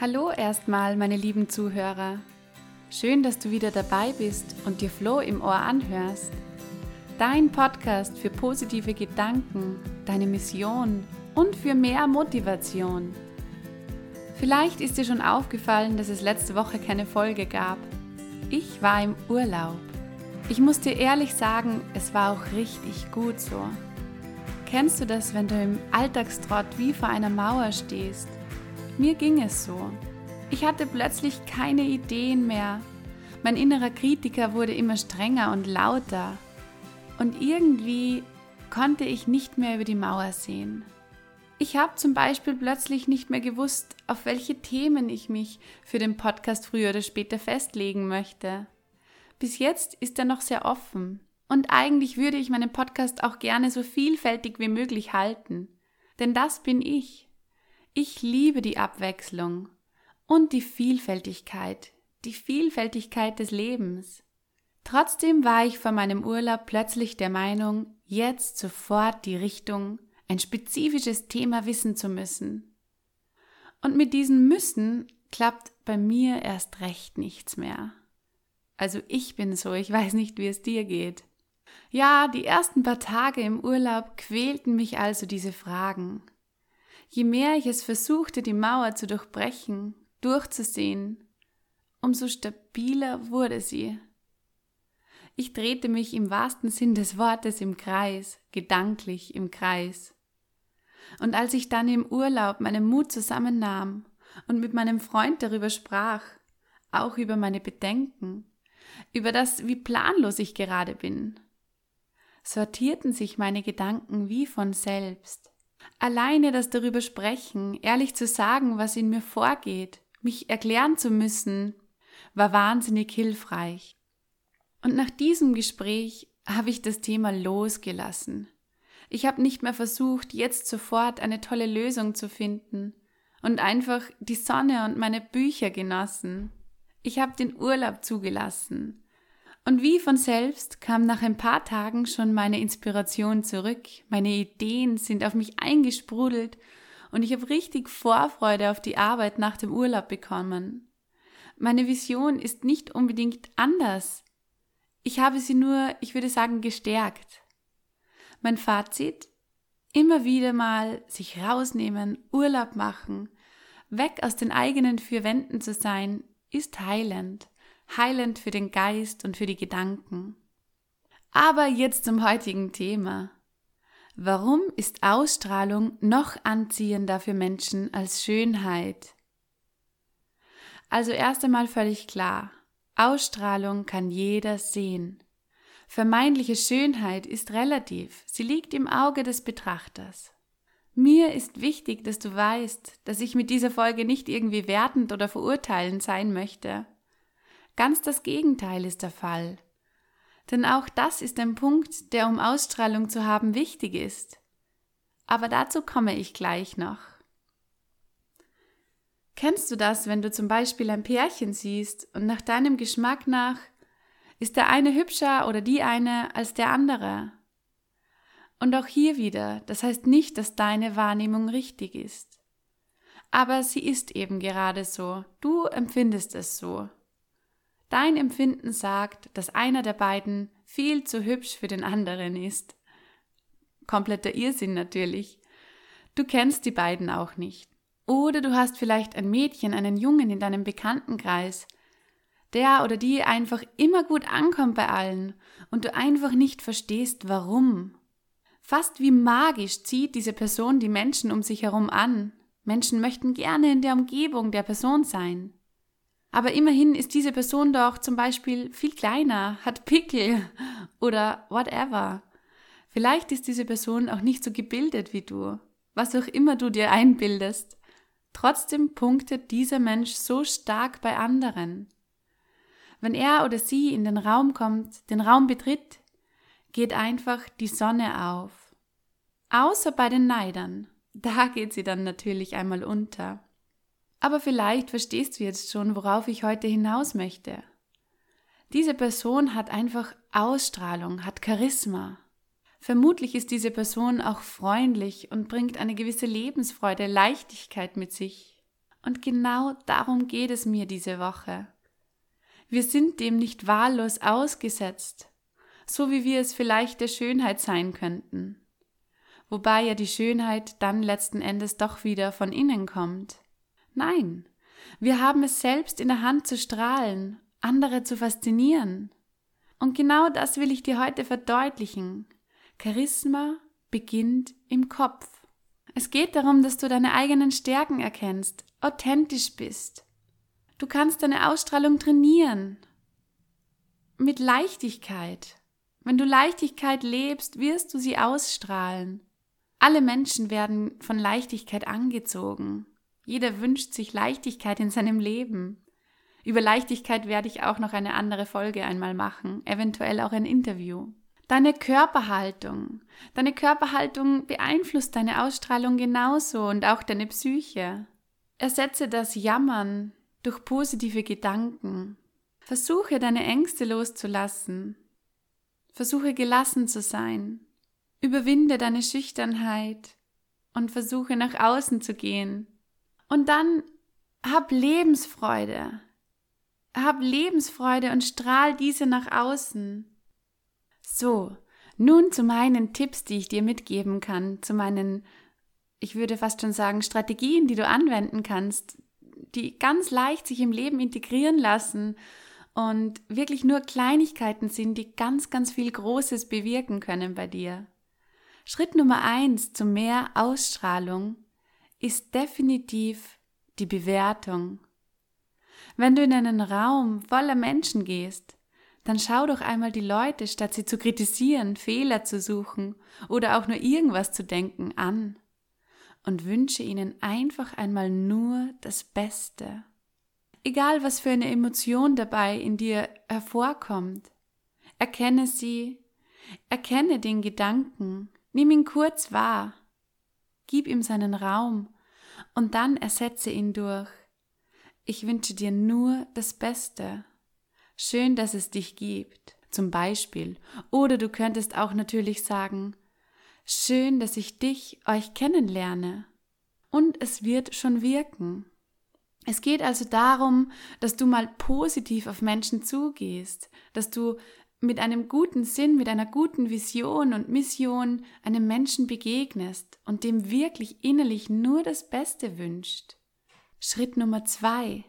Hallo erstmal, meine lieben Zuhörer. Schön, dass du wieder dabei bist und dir Flo im Ohr anhörst. Dein Podcast für positive Gedanken, deine Mission und für mehr Motivation. Vielleicht ist dir schon aufgefallen, dass es letzte Woche keine Folge gab. Ich war im Urlaub. Ich muss dir ehrlich sagen, es war auch richtig gut so. Kennst du das, wenn du im Alltagstrott wie vor einer Mauer stehst mir ging es so. Ich hatte plötzlich keine Ideen mehr. Mein innerer Kritiker wurde immer strenger und lauter. Und irgendwie konnte ich nicht mehr über die Mauer sehen. Ich habe zum Beispiel plötzlich nicht mehr gewusst, auf welche Themen ich mich für den Podcast früher oder später festlegen möchte. Bis jetzt ist er noch sehr offen. Und eigentlich würde ich meinen Podcast auch gerne so vielfältig wie möglich halten. Denn das bin ich. Ich liebe die Abwechslung und die Vielfältigkeit, die Vielfältigkeit des Lebens. Trotzdem war ich vor meinem Urlaub plötzlich der Meinung, jetzt sofort die Richtung, ein spezifisches Thema wissen zu müssen. Und mit diesem Müssen klappt bei mir erst recht nichts mehr. Also ich bin so, ich weiß nicht, wie es dir geht. Ja, die ersten paar Tage im Urlaub quälten mich also diese Fragen. Je mehr ich es versuchte, die Mauer zu durchbrechen, durchzusehen, umso stabiler wurde sie. Ich drehte mich im wahrsten Sinn des Wortes im Kreis, gedanklich im Kreis. Und als ich dann im Urlaub meinen Mut zusammennahm und mit meinem Freund darüber sprach, auch über meine Bedenken, über das, wie planlos ich gerade bin, sortierten sich meine Gedanken wie von selbst. Alleine das darüber sprechen, ehrlich zu sagen, was in mir vorgeht, mich erklären zu müssen, war wahnsinnig hilfreich. Und nach diesem Gespräch habe ich das Thema losgelassen. Ich habe nicht mehr versucht, jetzt sofort eine tolle Lösung zu finden und einfach die Sonne und meine Bücher genossen. Ich habe den Urlaub zugelassen und wie von selbst kam nach ein paar Tagen schon meine Inspiration zurück, meine Ideen sind auf mich eingesprudelt und ich habe richtig Vorfreude auf die Arbeit nach dem Urlaub bekommen. Meine Vision ist nicht unbedingt anders. Ich habe sie nur, ich würde sagen, gestärkt. Mein Fazit? Immer wieder mal sich rausnehmen, Urlaub machen, weg aus den eigenen vier Wänden zu sein, ist heilend heilend für den Geist und für die Gedanken. Aber jetzt zum heutigen Thema. Warum ist Ausstrahlung noch anziehender für Menschen als Schönheit? Also erst einmal völlig klar. Ausstrahlung kann jeder sehen. Vermeintliche Schönheit ist relativ, sie liegt im Auge des Betrachters. Mir ist wichtig, dass du weißt, dass ich mit dieser Folge nicht irgendwie wertend oder verurteilend sein möchte. Ganz das Gegenteil ist der Fall. Denn auch das ist ein Punkt, der um Ausstrahlung zu haben wichtig ist. Aber dazu komme ich gleich noch. Kennst du das, wenn du zum Beispiel ein Pärchen siehst und nach deinem Geschmack nach ist der eine hübscher oder die eine als der andere? Und auch hier wieder, das heißt nicht, dass deine Wahrnehmung richtig ist. Aber sie ist eben gerade so, du empfindest es so. Dein Empfinden sagt, dass einer der beiden viel zu hübsch für den anderen ist. Kompletter Irrsinn natürlich. Du kennst die beiden auch nicht. Oder du hast vielleicht ein Mädchen, einen Jungen in deinem Bekanntenkreis, der oder die einfach immer gut ankommt bei allen und du einfach nicht verstehst, warum. Fast wie magisch zieht diese Person die Menschen um sich herum an. Menschen möchten gerne in der Umgebung der Person sein. Aber immerhin ist diese Person doch zum Beispiel viel kleiner, hat Pickel oder whatever. Vielleicht ist diese Person auch nicht so gebildet wie du, was auch immer du dir einbildest. Trotzdem punktet dieser Mensch so stark bei anderen. Wenn er oder sie in den Raum kommt, den Raum betritt, geht einfach die Sonne auf. Außer bei den Neidern. Da geht sie dann natürlich einmal unter. Aber vielleicht verstehst du jetzt schon, worauf ich heute hinaus möchte. Diese Person hat einfach Ausstrahlung, hat Charisma. Vermutlich ist diese Person auch freundlich und bringt eine gewisse Lebensfreude, Leichtigkeit mit sich. Und genau darum geht es mir diese Woche. Wir sind dem nicht wahllos ausgesetzt, so wie wir es vielleicht der Schönheit sein könnten. Wobei ja die Schönheit dann letzten Endes doch wieder von innen kommt. Nein, wir haben es selbst in der Hand zu strahlen, andere zu faszinieren. Und genau das will ich dir heute verdeutlichen. Charisma beginnt im Kopf. Es geht darum, dass du deine eigenen Stärken erkennst, authentisch bist. Du kannst deine Ausstrahlung trainieren. Mit Leichtigkeit. Wenn du Leichtigkeit lebst, wirst du sie ausstrahlen. Alle Menschen werden von Leichtigkeit angezogen. Jeder wünscht sich Leichtigkeit in seinem Leben. Über Leichtigkeit werde ich auch noch eine andere Folge einmal machen, eventuell auch ein Interview. Deine Körperhaltung. Deine Körperhaltung beeinflusst deine Ausstrahlung genauso und auch deine Psyche. Ersetze das Jammern durch positive Gedanken. Versuche deine Ängste loszulassen. Versuche gelassen zu sein. Überwinde deine Schüchternheit und versuche nach außen zu gehen. Und dann hab Lebensfreude. Hab Lebensfreude und strahl diese nach außen. So, nun zu meinen Tipps, die ich dir mitgeben kann, zu meinen, ich würde fast schon sagen, Strategien, die du anwenden kannst, die ganz leicht sich im Leben integrieren lassen und wirklich nur Kleinigkeiten sind, die ganz, ganz viel Großes bewirken können bei dir. Schritt Nummer eins zu mehr Ausstrahlung ist definitiv die Bewertung. Wenn du in einen Raum voller Menschen gehst, dann schau doch einmal die Leute, statt sie zu kritisieren, Fehler zu suchen oder auch nur irgendwas zu denken, an und wünsche ihnen einfach einmal nur das Beste. Egal was für eine Emotion dabei in dir hervorkommt, erkenne sie, erkenne den Gedanken, nimm ihn kurz wahr, gib ihm seinen Raum und dann ersetze ihn durch. Ich wünsche dir nur das Beste. Schön, dass es dich gibt, zum Beispiel. Oder du könntest auch natürlich sagen, schön, dass ich dich, euch kennenlerne. Und es wird schon wirken. Es geht also darum, dass du mal positiv auf Menschen zugehst, dass du mit einem guten Sinn, mit einer guten Vision und Mission einem Menschen begegnest und dem wirklich innerlich nur das Beste wünscht. Schritt Nummer zwei.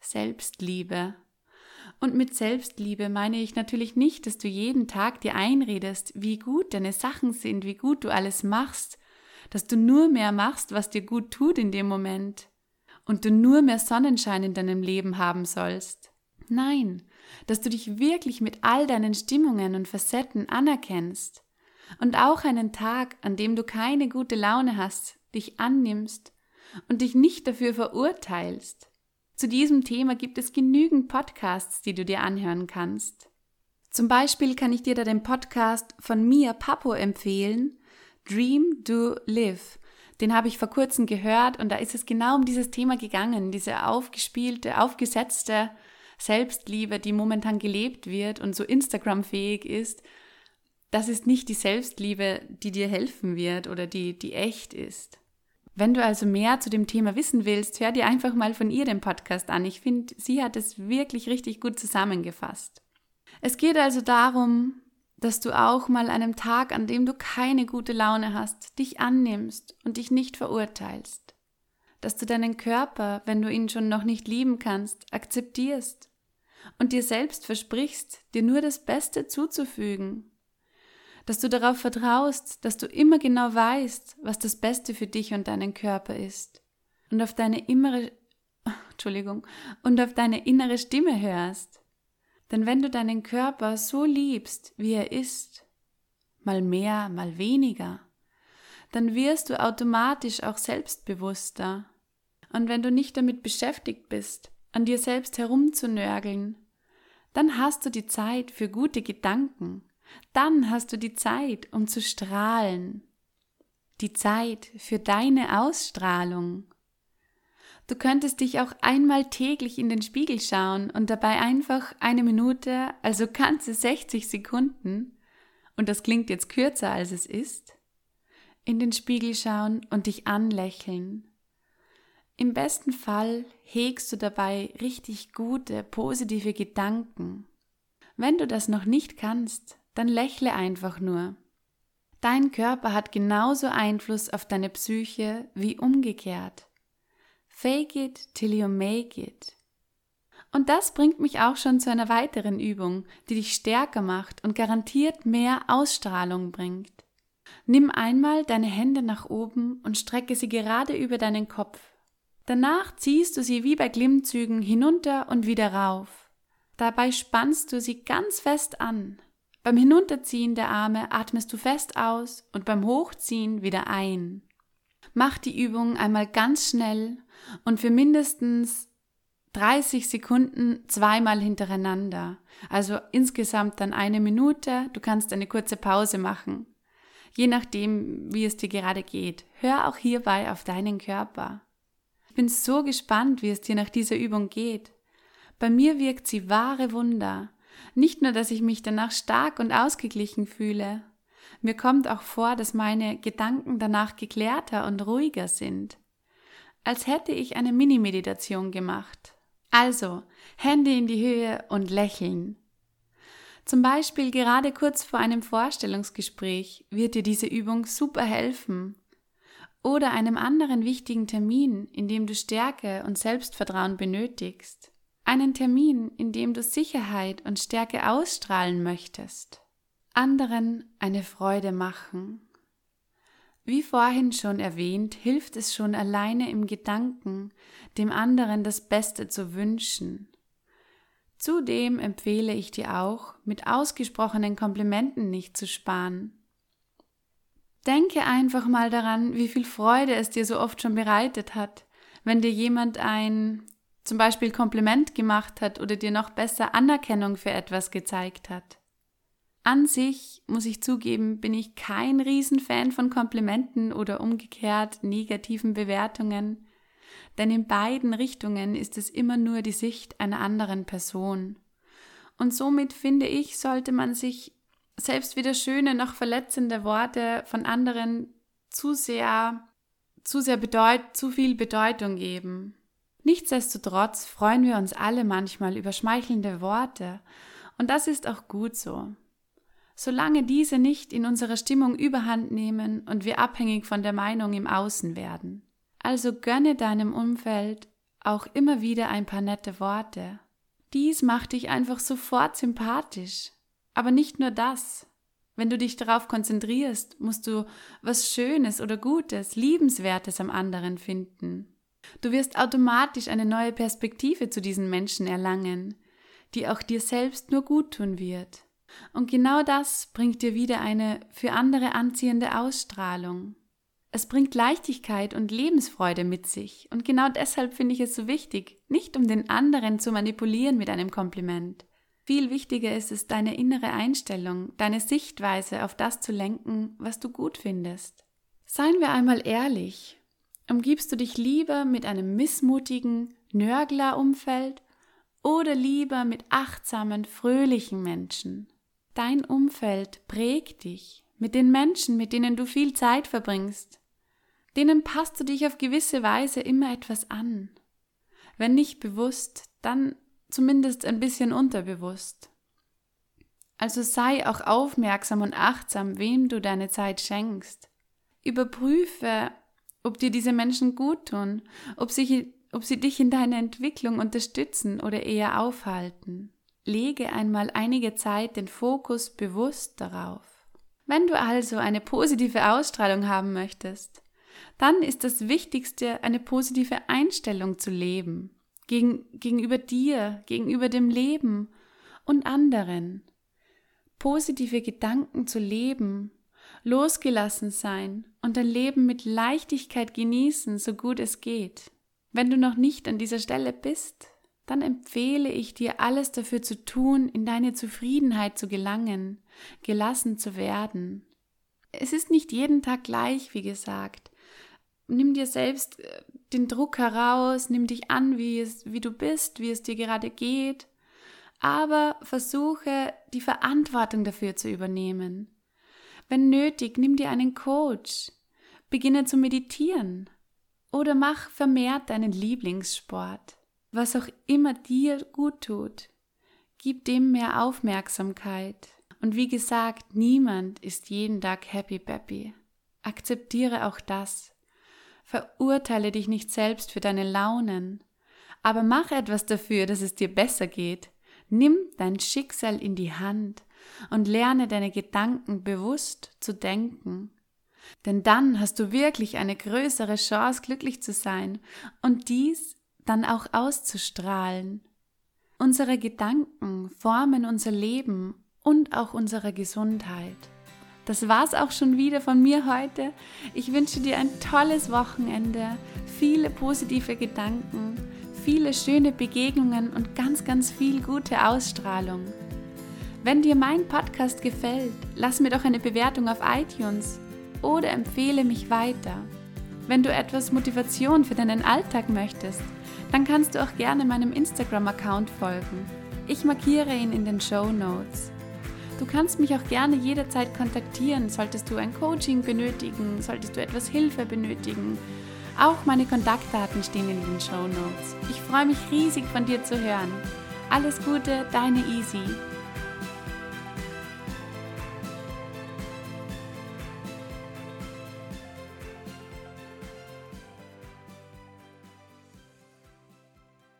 Selbstliebe. Und mit Selbstliebe meine ich natürlich nicht, dass du jeden Tag dir einredest, wie gut deine Sachen sind, wie gut du alles machst, dass du nur mehr machst, was dir gut tut in dem Moment und du nur mehr Sonnenschein in deinem Leben haben sollst. Nein, dass du dich wirklich mit all deinen Stimmungen und Facetten anerkennst und auch einen Tag, an dem du keine gute Laune hast, dich annimmst und dich nicht dafür verurteilst. Zu diesem Thema gibt es genügend Podcasts, die du dir anhören kannst. Zum Beispiel kann ich dir da den Podcast von Mia Papo empfehlen, Dream, Do, Live. Den habe ich vor kurzem gehört und da ist es genau um dieses Thema gegangen, diese aufgespielte, aufgesetzte Selbstliebe, die momentan gelebt wird und so Instagram-fähig ist. Das ist nicht die Selbstliebe, die dir helfen wird oder die, die echt ist. Wenn du also mehr zu dem Thema wissen willst, hör dir einfach mal von ihr den Podcast an. Ich finde, sie hat es wirklich richtig gut zusammengefasst. Es geht also darum, dass du auch mal einem Tag, an dem du keine gute Laune hast, dich annimmst und dich nicht verurteilst. Dass du deinen Körper, wenn du ihn schon noch nicht lieben kannst, akzeptierst und dir selbst versprichst, dir nur das Beste zuzufügen dass du darauf vertraust, dass du immer genau weißt, was das Beste für dich und deinen Körper ist und auf deine innere Entschuldigung und auf deine innere Stimme hörst. Denn wenn du deinen Körper so liebst, wie er ist, mal mehr, mal weniger, dann wirst du automatisch auch selbstbewusster. Und wenn du nicht damit beschäftigt bist, an dir selbst herumzunörgeln, dann hast du die Zeit für gute Gedanken, dann hast du die Zeit, um zu strahlen. Die Zeit für deine Ausstrahlung. Du könntest dich auch einmal täglich in den Spiegel schauen und dabei einfach eine Minute, also ganze 60 Sekunden, und das klingt jetzt kürzer als es ist, in den Spiegel schauen und dich anlächeln. Im besten Fall hegst du dabei richtig gute, positive Gedanken. Wenn du das noch nicht kannst, dann lächle einfach nur. Dein Körper hat genauso Einfluss auf deine Psyche wie umgekehrt. Fake it till you make it. Und das bringt mich auch schon zu einer weiteren Übung, die dich stärker macht und garantiert mehr Ausstrahlung bringt. Nimm einmal deine Hände nach oben und strecke sie gerade über deinen Kopf. Danach ziehst du sie wie bei Glimmzügen hinunter und wieder rauf. Dabei spannst du sie ganz fest an. Beim Hinunterziehen der Arme atmest du fest aus und beim Hochziehen wieder ein. Mach die Übung einmal ganz schnell und für mindestens 30 Sekunden zweimal hintereinander. Also insgesamt dann eine Minute. Du kannst eine kurze Pause machen. Je nachdem, wie es dir gerade geht. Hör auch hierbei auf deinen Körper. Ich bin so gespannt, wie es dir nach dieser Übung geht. Bei mir wirkt sie wahre Wunder. Nicht nur, dass ich mich danach stark und ausgeglichen fühle. Mir kommt auch vor, dass meine Gedanken danach geklärter und ruhiger sind. Als hätte ich eine Mini-Meditation gemacht. Also, Hände in die Höhe und lächeln. Zum Beispiel gerade kurz vor einem Vorstellungsgespräch wird dir diese Übung super helfen oder einem anderen wichtigen Termin, in dem du Stärke und Selbstvertrauen benötigst. Einen Termin, in dem du Sicherheit und Stärke ausstrahlen möchtest. Anderen eine Freude machen. Wie vorhin schon erwähnt, hilft es schon alleine im Gedanken, dem anderen das Beste zu wünschen. Zudem empfehle ich dir auch, mit ausgesprochenen Komplimenten nicht zu sparen. Denke einfach mal daran, wie viel Freude es dir so oft schon bereitet hat, wenn dir jemand ein zum Beispiel Kompliment gemacht hat oder dir noch besser Anerkennung für etwas gezeigt hat. An sich, muss ich zugeben, bin ich kein Riesenfan von Komplimenten oder umgekehrt negativen Bewertungen, denn in beiden Richtungen ist es immer nur die Sicht einer anderen Person. Und somit finde ich, sollte man sich selbst wieder schöne noch verletzende Worte von anderen zu sehr, zu sehr bedeut, zu viel Bedeutung geben. Nichtsdestotrotz freuen wir uns alle manchmal über schmeichelnde Worte und das ist auch gut so. Solange diese nicht in unserer Stimmung überhand nehmen und wir abhängig von der Meinung im Außen werden. Also gönne deinem Umfeld auch immer wieder ein paar nette Worte. Dies macht dich einfach sofort sympathisch aber nicht nur das. Wenn du dich darauf konzentrierst, musst du was Schönes oder Gutes, Liebenswertes am anderen finden. Du wirst automatisch eine neue Perspektive zu diesen Menschen erlangen, die auch dir selbst nur gut tun wird. Und genau das bringt dir wieder eine für andere anziehende Ausstrahlung. Es bringt Leichtigkeit und Lebensfreude mit sich. Und genau deshalb finde ich es so wichtig, nicht um den anderen zu manipulieren mit einem Kompliment, viel wichtiger ist es, deine innere Einstellung, deine Sichtweise auf das zu lenken, was du gut findest. Seien wir einmal ehrlich, umgibst du dich lieber mit einem missmutigen Nörgler-Umfeld oder lieber mit achtsamen, fröhlichen Menschen? Dein Umfeld prägt dich mit den Menschen, mit denen du viel Zeit verbringst. Denen passt du dich auf gewisse Weise immer etwas an. Wenn nicht bewusst, dann zumindest ein bisschen unterbewusst. Also sei auch aufmerksam und achtsam, wem du deine Zeit schenkst. Überprüfe, ob dir diese Menschen gut tun, ob sie, ob sie dich in deiner Entwicklung unterstützen oder eher aufhalten. Lege einmal einige Zeit den Fokus bewusst darauf. Wenn du also eine positive Ausstrahlung haben möchtest, dann ist das Wichtigste, eine positive Einstellung zu leben gegen, gegenüber dir, gegenüber dem Leben und anderen. Positive Gedanken zu leben, losgelassen sein und dein Leben mit Leichtigkeit genießen, so gut es geht. Wenn du noch nicht an dieser Stelle bist, dann empfehle ich dir, alles dafür zu tun, in deine Zufriedenheit zu gelangen, gelassen zu werden. Es ist nicht jeden Tag gleich, wie gesagt. Nimm dir selbst äh, den Druck heraus, nimm dich an, wie, es, wie du bist, wie es dir gerade geht, aber versuche die Verantwortung dafür zu übernehmen. Wenn nötig, nimm dir einen Coach, beginne zu meditieren Oder mach vermehrt deinen Lieblingssport. Was auch immer dir gut tut. Gib dem mehr Aufmerksamkeit. Und wie gesagt, niemand ist jeden Tag happy bappy. Akzeptiere auch das. Verurteile dich nicht selbst für deine Launen, aber mach etwas dafür, dass es dir besser geht. Nimm dein Schicksal in die Hand und lerne deine Gedanken bewusst zu denken. Denn dann hast du wirklich eine größere Chance, glücklich zu sein und dies dann auch auszustrahlen. Unsere Gedanken formen unser Leben und auch unsere Gesundheit. Das war's auch schon wieder von mir heute. Ich wünsche dir ein tolles Wochenende, viele positive Gedanken, viele schöne Begegnungen und ganz, ganz viel gute Ausstrahlung. Wenn dir mein Podcast gefällt, lass mir doch eine Bewertung auf iTunes oder empfehle mich weiter. Wenn du etwas Motivation für deinen Alltag möchtest, dann kannst du auch gerne meinem Instagram-Account folgen. Ich markiere ihn in den Show Notes. Du kannst mich auch gerne jederzeit kontaktieren, solltest du ein Coaching benötigen, solltest du etwas Hilfe benötigen. Auch meine Kontaktdaten stehen in den Show Notes. Ich freue mich riesig von dir zu hören. Alles Gute, deine Easy.